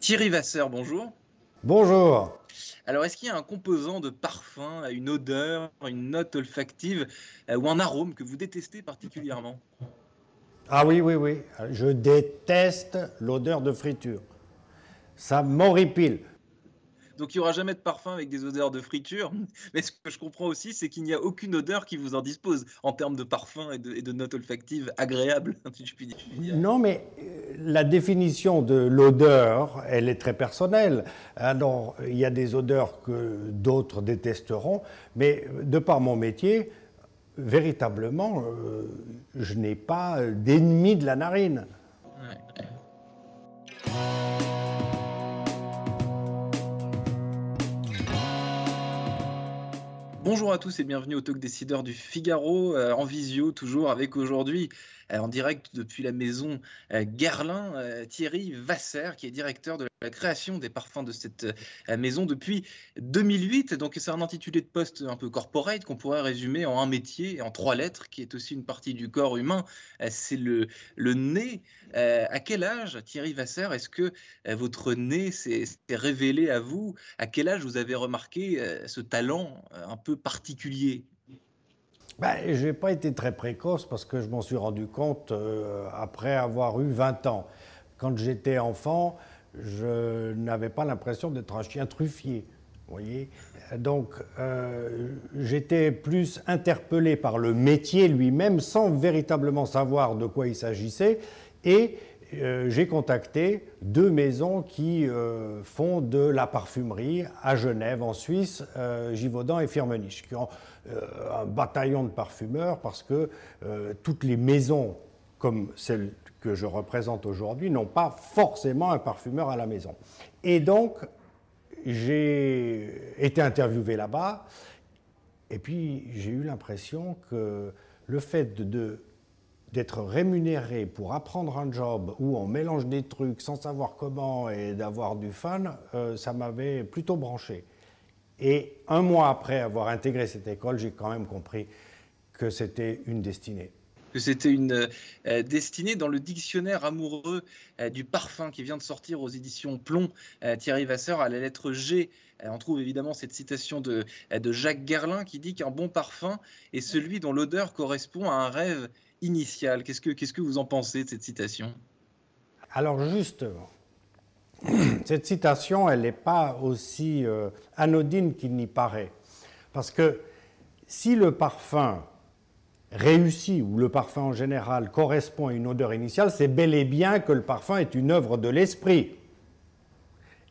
Thierry Vasseur, bonjour. Bonjour. Alors, est-ce qu'il y a un composant de parfum, une odeur, une note olfactive euh, ou un arôme que vous détestez particulièrement? Ah oui, oui, oui. Je déteste l'odeur de friture. Ça m'horripile. Donc il n'y aura jamais de parfum avec des odeurs de friture. Mais ce que je comprends aussi, c'est qu'il n'y a aucune odeur qui vous en dispose en termes de parfum et de, notes olfactives agréables. Non, mais euh, la définition de l'odeur, elle est très personnelle. Alors, il y a des odeurs que d'autres détesteront, mais de par mon métier, véritablement, euh, je n'ai pas d'ennemi de la narine. Bonjour à tous et bienvenue au Talk Décideur du Figaro, euh, en visio toujours avec aujourd'hui euh, en direct depuis la maison euh, Guerlain, Thierry Vasser qui est directeur de la création des parfums de cette maison depuis 2008. Donc c'est un intitulé de poste un peu corporate qu'on pourrait résumer en un métier, en trois lettres, qui est aussi une partie du corps humain, c'est le, le nez. à quel âge, Thierry Vasser, est-ce que votre nez s'est révélé à vous? À quel âge vous avez remarqué ce talent un peu particulier? Ben, Je n'ai pas été très précoce parce que je m'en suis rendu compte euh, après avoir eu 20 ans. Quand j'étais enfant, je n'avais pas l'impression d'être un chien truffier. Voyez? Donc, euh, j'étais plus interpellé par le métier lui-même sans véritablement savoir de quoi il s'agissait. Et euh, j'ai contacté deux maisons qui euh, font de la parfumerie à Genève, en Suisse, euh, Givaudan et Firmenich, qui ont un bataillon de parfumeurs parce que toutes les maisons, comme celle que je représente aujourd'hui, n'ont pas forcément un parfumeur à la maison. Et donc, j'ai été interviewé là-bas, et puis j'ai eu l'impression que le fait de d'être rémunéré pour apprendre un job où on mélange des trucs sans savoir comment et d'avoir du fun, euh, ça m'avait plutôt branché. Et un mois après avoir intégré cette école, j'ai quand même compris que c'était une destinée. Que c'était une euh, destinée dans le dictionnaire amoureux euh, du parfum qui vient de sortir aux éditions Plomb, Thierry Vasseur, à la lettre G. on trouve évidemment cette citation de, de Jacques Gerlin qui dit qu'un bon parfum est celui dont l'odeur correspond à un rêve Qu'est-ce que, vous en pensez de cette citation? Alors justement, cette citation, elle n'est pas aussi euh, anodine qu'il n'y paraît. Parce que si le parfum réussit, ou le parfum en général correspond à une odeur initiale, c'est bel et bien que le parfum est une œuvre de l'esprit.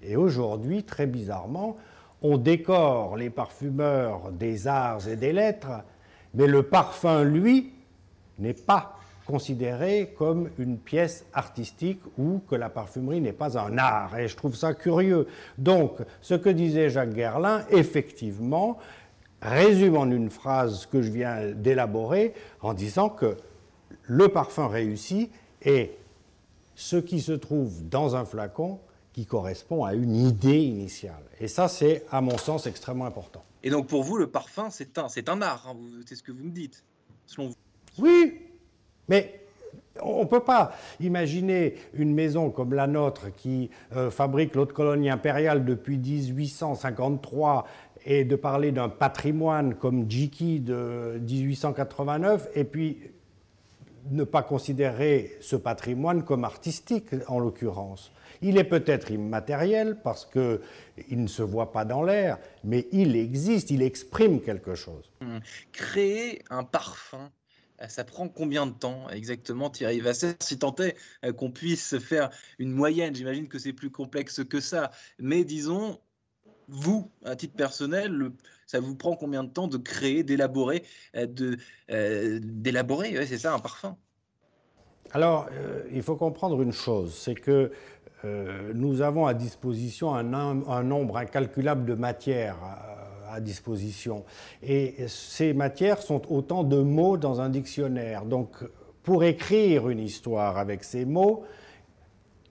Et aujourd'hui, très bizarrement, on décore les parfumeurs des arts et des lettres, mais le parfum, lui, n'est pas considéré comme une pièce artistique ou que la parfumerie n'est pas un art. Et je trouve ça curieux. Donc, ce que disait Jacques Guerlain, effectivement, résume en une phrase que je viens d'élaborer en disant que le parfum réussi est ce qui se trouve dans un flacon qui correspond à une idée initiale. Et ça, c'est, à mon sens, extrêmement important. Et donc, pour vous, le parfum, c'est un, un art, hein, c'est ce que vous me dites, selon vous. Oui, mais on ne peut pas imaginer une maison comme la nôtre qui euh, fabrique l'eau de colonie impériale depuis 1853 et de parler d'un patrimoine comme Jiki de 1889 et puis ne pas considérer ce patrimoine comme artistique en l'occurrence. Il est peut-être immatériel parce qu'il ne se voit pas dans l'air, mais il existe, il exprime quelque chose. Hum. Créer un parfum ça prend combien de temps exactement, Thierry Vasser Si tant est euh, qu'on puisse faire une moyenne, j'imagine que c'est plus complexe que ça. Mais disons, vous, à titre personnel, ça vous prend combien de temps de créer, d'élaborer, euh, c'est ça, un parfum? Alors, il faut comprendre une chose, c'est que nous avons à disposition un nombre incalculable de matières disposition. Et ces matières sont autant de mots dans un dictionnaire. Donc, pour écrire une histoire avec ces mots,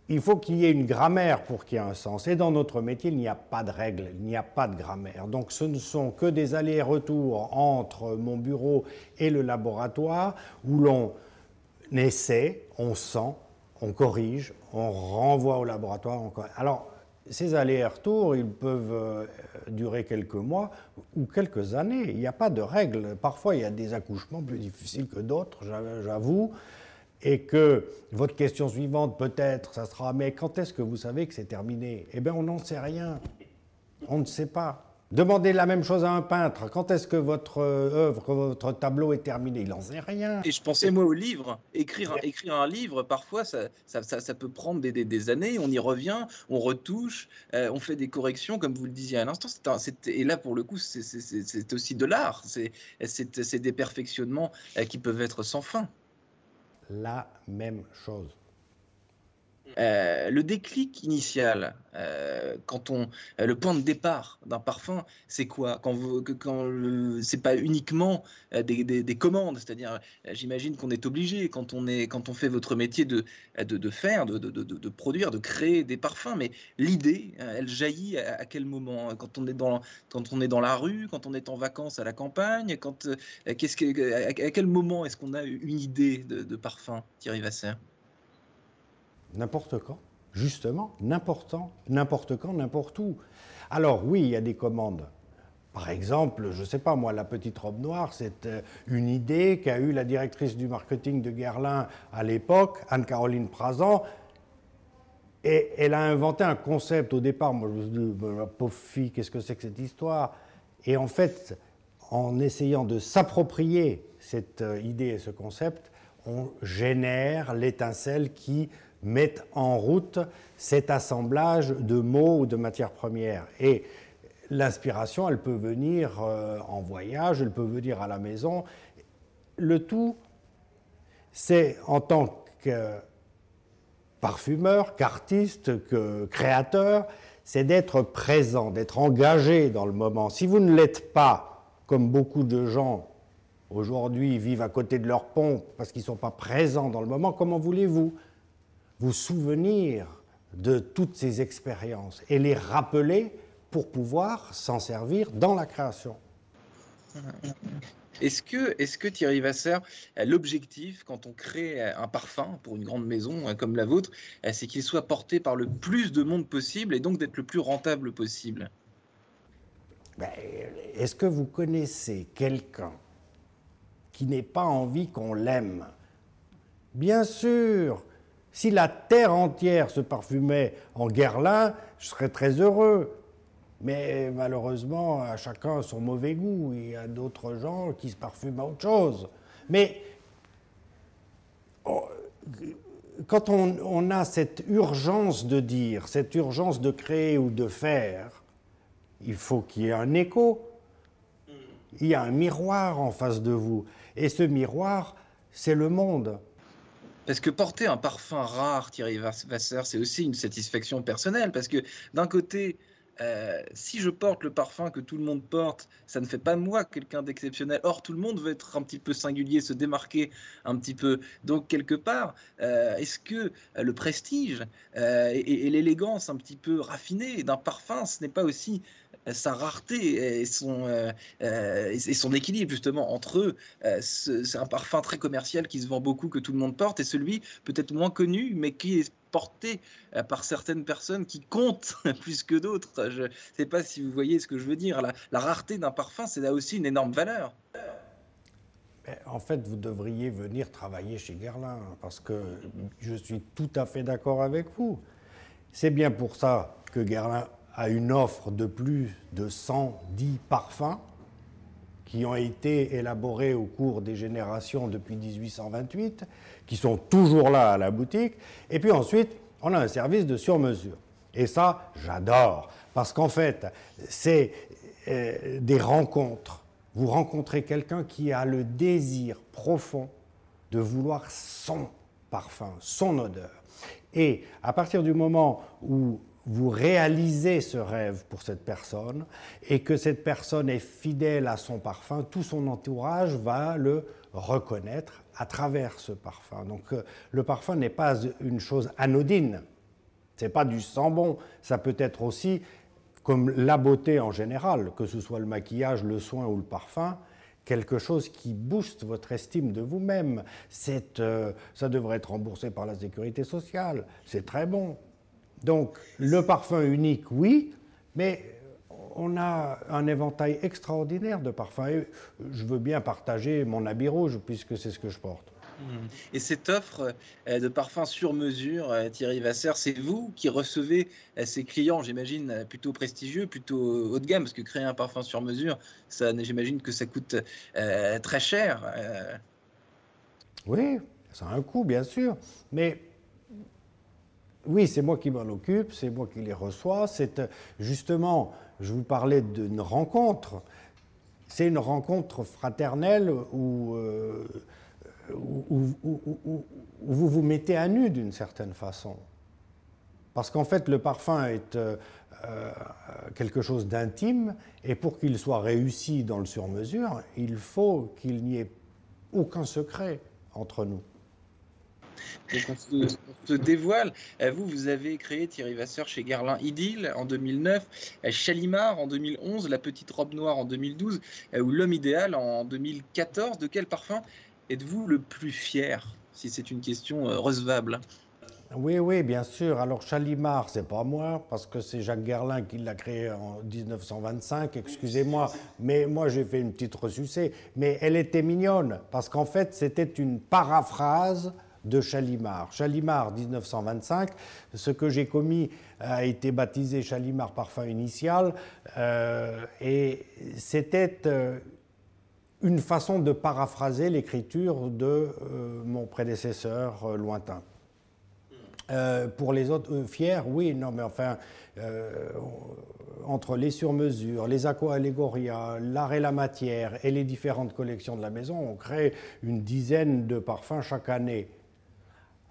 il faut qu'il y ait une grammaire pour qu'il y ait un sens. Et dans notre métier, il n'y a pas de règles, il n'y a pas de grammaire. Donc ce ne sont que des allers-retours entre mon bureau et le laboratoire où l'on essaie, on sent, on corrige, on renvoie au laboratoire. Alors, ces allers-retours, ils peuvent euh, durer quelques mois ou quelques années. Il n'y a pas de règle. Parfois, il y a des accouchements plus difficiles que d'autres, j'avoue. Et que votre question suivante, peut-être, ça sera Mais quand est-ce que vous savez que c'est terminé? Eh bien, on n'en sait rien. On ne sait pas. Demandez la même chose à un peintre. Quand est-ce que votre euh, œuvre, votre tableau est terminé? Il n'en sait rien. Et je pensais moi au livre. Écrire, écrire un livre, parfois, ça, ça, ça, peut prendre des, des, années. On y revient, on retouche, euh, on fait des corrections, comme vous le disiez à l'instant. Et là, pour le coup, c'est aussi de l'art. C'est des perfectionnements euh, qui peuvent être sans fin. La même chose. Euh, le déclic initial, euh, quand on, euh, le point de départ d'un parfum, c'est quoi? Quand, vous, quand c'est pas uniquement des, commandes, c'est-à-dire, j'imagine qu'on est obligé quand on est, quand on fait votre métier de, de, faire, de, de, produire, de créer des parfums, mais l'idée, elle jaillit à, quel moment? Quand on est dans, quand on est dans la rue, quand on est en vacances à la campagne, quand, qu'est-ce que, à, quel moment est-ce qu'on a une idée de, parfum, Thierry Vasser N'importe quand, justement, n'importe quand, n'importe où. Alors oui, il y a des commandes. Par exemple, je ne sais pas moi, la petite robe noire, c'est euh, une idée qu'a eue la directrice du marketing de Guerlain à l'époque, Anne-Caroline Prazan, et elle a inventé un concept au départ. Moi, je me suis dit, ma pauvre fille, qu'est-ce que c'est que cette histoire? Et en fait, en essayant de s'approprier cette euh, idée et ce concept, on génère l'étincelle qui mettent en route cet assemblage de mots ou de matières premières. Et l'inspiration, elle peut venir euh, en voyage, elle peut venir à la maison. Le tout, c'est en tant que parfumeur, qu'artiste, que créateur, c'est d'être présent, d'être engagé dans le moment. Si vous ne l'êtes pas, comme beaucoup de gens aujourd'hui vivent à côté de leur pompe parce qu'ils ne sont pas présents dans le moment, comment voulez-vous vous souvenir de toutes ces expériences et les rappeler pour pouvoir s'en servir dans la création. Est-ce que, est que Thierry Vasser, l'objectif quand on crée un parfum pour une grande maison hein, comme la vôtre, c'est qu'il soit porté par le plus de monde possible et donc d'être le plus rentable possible? Ben, Est-ce que vous connaissez quelqu'un qui n'ait pas envie qu'on l'aime? Bien sûr, si la terre entière se parfumait en Guerlain, je serais très heureux. Mais malheureusement, à chacun son mauvais goût. Il y a d'autres gens qui se parfument à autre chose. Mais oh, quand on, a cette urgence de dire, cette urgence de créer ou de faire, il faut qu'il y ait un écho. Il y a un miroir en face de vous. Et ce miroir, c'est le monde. Parce que porter un parfum rare, Thierry Vasser, c'est aussi une satisfaction personnelle. Parce que d'un côté, euh, si je porte le parfum que tout le monde porte, ça ne fait pas moi quelqu'un d'exceptionnel. Or, tout le monde veut être un petit peu singulier, se démarquer un petit peu. Donc, quelque part, euh, est-ce que euh, le prestige et l'élégance un petit peu raffinée d'un parfum, ce n'est pas aussi sa rareté et son, euh, euh, et son équilibre justement entre eux. Euh, c'est un parfum très commercial qui se vend beaucoup, que tout le monde porte, et celui peut-être moins connu, mais qui est porté par certaines personnes qui comptent plus que d'autres. Je ne sais pas si vous voyez ce que je veux dire. La, la rareté d'un parfum, c'est là aussi une énorme valeur. En fait, vous devriez venir travailler chez Guerlain, parce que je suis tout à fait d'accord avec vous. C'est bien pour ça que Guerlain à une offre de plus de 110 parfums qui ont été élaborés au cours des générations depuis 1828, qui sont toujours là à la boutique. Et puis ensuite, on a un service de sur-mesure. Et ça, j'adore, parce qu'en fait, c'est euh, des rencontres. Vous rencontrez quelqu'un qui a le désir profond de vouloir son parfum, son odeur. Et à partir du moment où vous réalisez ce rêve pour cette personne et que cette personne est fidèle à son parfum, tout son entourage va le reconnaître à travers ce parfum. Donc euh, le parfum n'est pas une chose anodine, c'est pas du sang bon, ça peut être aussi comme la beauté en général, que ce soit le maquillage, le soin ou le parfum, quelque chose qui booste votre estime de vous-même. Euh, ça devrait être remboursé par la sécurité sociale. C'est très bon. Donc, le parfum unique, oui, mais on a un éventail extraordinaire de parfums. je veux bien partager mon habit rouge puisque c'est ce que je porte. Mmh. Et cette offre euh, de parfums sur mesure, euh, Thierry Vasser, c'est vous qui recevez euh, ces clients, j'imagine, plutôt prestigieux, plutôt haut de gamme, parce que créer un parfum sur mesure, ça, j'imagine que ça coûte très cher. Oui, ça a un coût, bien sûr, mais oui, c'est moi qui m'en occupe, c'est moi qui les reçois. C'est justement, je vous parlais d'une rencontre. C'est une rencontre fraternelle où où, vous vous mettez à nu d'une certaine façon. Parce qu'en fait, le parfum est euh, euh, quelque chose d'intime, et pour qu'il soit réussi dans le sur-mesure, il faut qu'il n'y ait aucun secret entre nous. Donc on se, dévoile. Euh, vous, vous avez créé Thierry Vasseur chez Guerlain Idylle en 2009, Chalimard en 2011, La Petite Robe Noire en 2012, ou L'Homme Idéal en 2014. De quel parfum êtes-vous le plus fier Si c'est une question euh, recevable? Oui, oui, bien sûr. Alors Chalimard, c'est pas moi, parce que c'est Jacques Guerlain qui l'a créé en 1925, excusez-moi, mais moi j'ai fait une petite ressucée. Mais elle était mignonne, parce qu'en fait c'était une paraphrase de Chalimard. Chalimard 1925, ce que j'ai commis a été baptisé Chalimard parfum initial, euh, et c'était euh, une façon de paraphraser l'écriture de euh, mon prédécesseur euh, lointain. Euh, pour les autres, fiers, oui, non, mais enfin, entre les surmesures, les aqua-allégoria, l'art et la matière et les différentes collections de la maison, on crée une dizaine de parfums chaque année.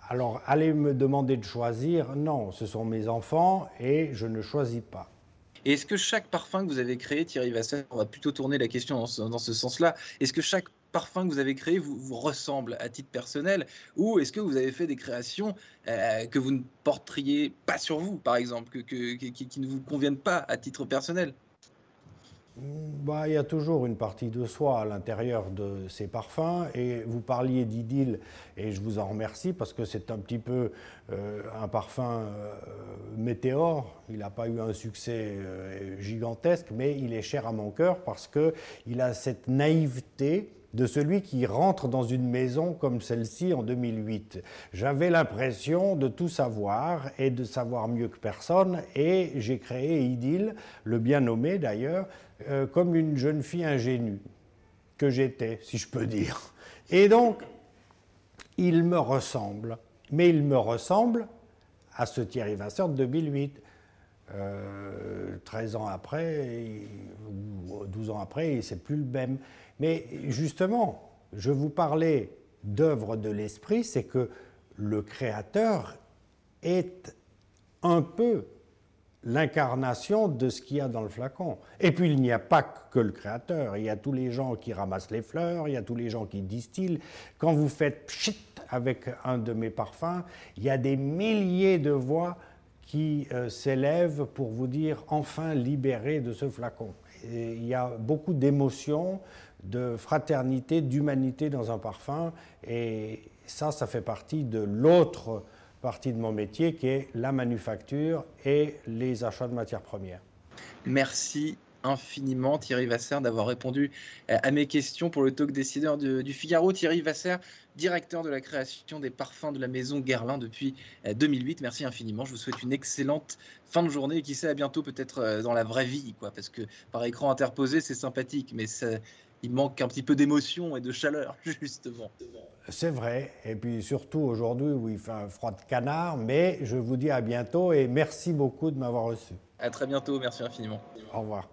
Alors, allez me demander de choisir, non, ce sont mes enfants et je ne choisis pas. Est-ce que chaque parfum que vous avez créé, Thierry Vasseur, on va plutôt tourner la question dans ce, sens-là, est-ce que chaque parfum que vous avez créé vous, ressemble à titre personnel ou est-ce que vous avez fait des créations euh, que vous ne porteriez pas sur vous, par exemple, qui ne vous conviennent pas à titre personnel? Bah, il y a toujours une partie de soi à l'intérieur de ces parfums. Et vous parliez d'idylle, et je vous en remercie parce que c'est un petit peu euh, un parfum euh, météore. Il n'a pas eu un succès euh, gigantesque, mais il est cher à mon cœur parce qu'il a cette naïveté de celui qui rentre dans une maison comme celle-ci en 2008. J'avais l'impression de tout savoir et de savoir mieux que personne et j'ai créé Idylle, le bien nommé d'ailleurs, euh, comme une jeune fille ingénue que j'étais, si je peux dire. Et donc, il me ressemble, mais il me ressemble à ce Thierry Vasseur de 2008. 13 ans après, 12 ans après, c'est plus le même. Mais justement, je vous parlais d'œuvre de l'esprit, c'est que le créateur est un peu l'incarnation de ce qu'il y a dans le flacon. Et puis il n'y a pas que le créateur, il y a tous les gens qui ramassent les fleurs, il y a tous les gens qui distillent. Quand vous faites pchit avec un de mes parfums, il y a des milliers de voix qui euh, s'élèvent pour vous dire enfin libéré de ce flacon. Il y a beaucoup d'émotions, de fraternité, d'humanité dans un parfum. Et ça, ça fait partie de l'autre partie de mon métier qui est la manufacture et les achats de matières premières. Merci infiniment Thierry Vasser d'avoir répondu à mes questions pour le talk décideur du Figaro. Thierry Vasser, directeur de la création des parfums de la maison Guerlain depuis 2008. Merci infiniment. Je vous souhaite une excellente fin de journée et qui sait à bientôt peut-être euh, dans la vraie vie, quoi, parce que par écran interposé c'est sympathique, mais ça, il manque un petit peu d'émotion et de chaleur, justement. C'est vrai, et puis surtout aujourd'hui où il fait un froid de canard, mais je vous dis à bientôt et merci beaucoup de m'avoir reçu. À très bientôt, merci infiniment. Au revoir.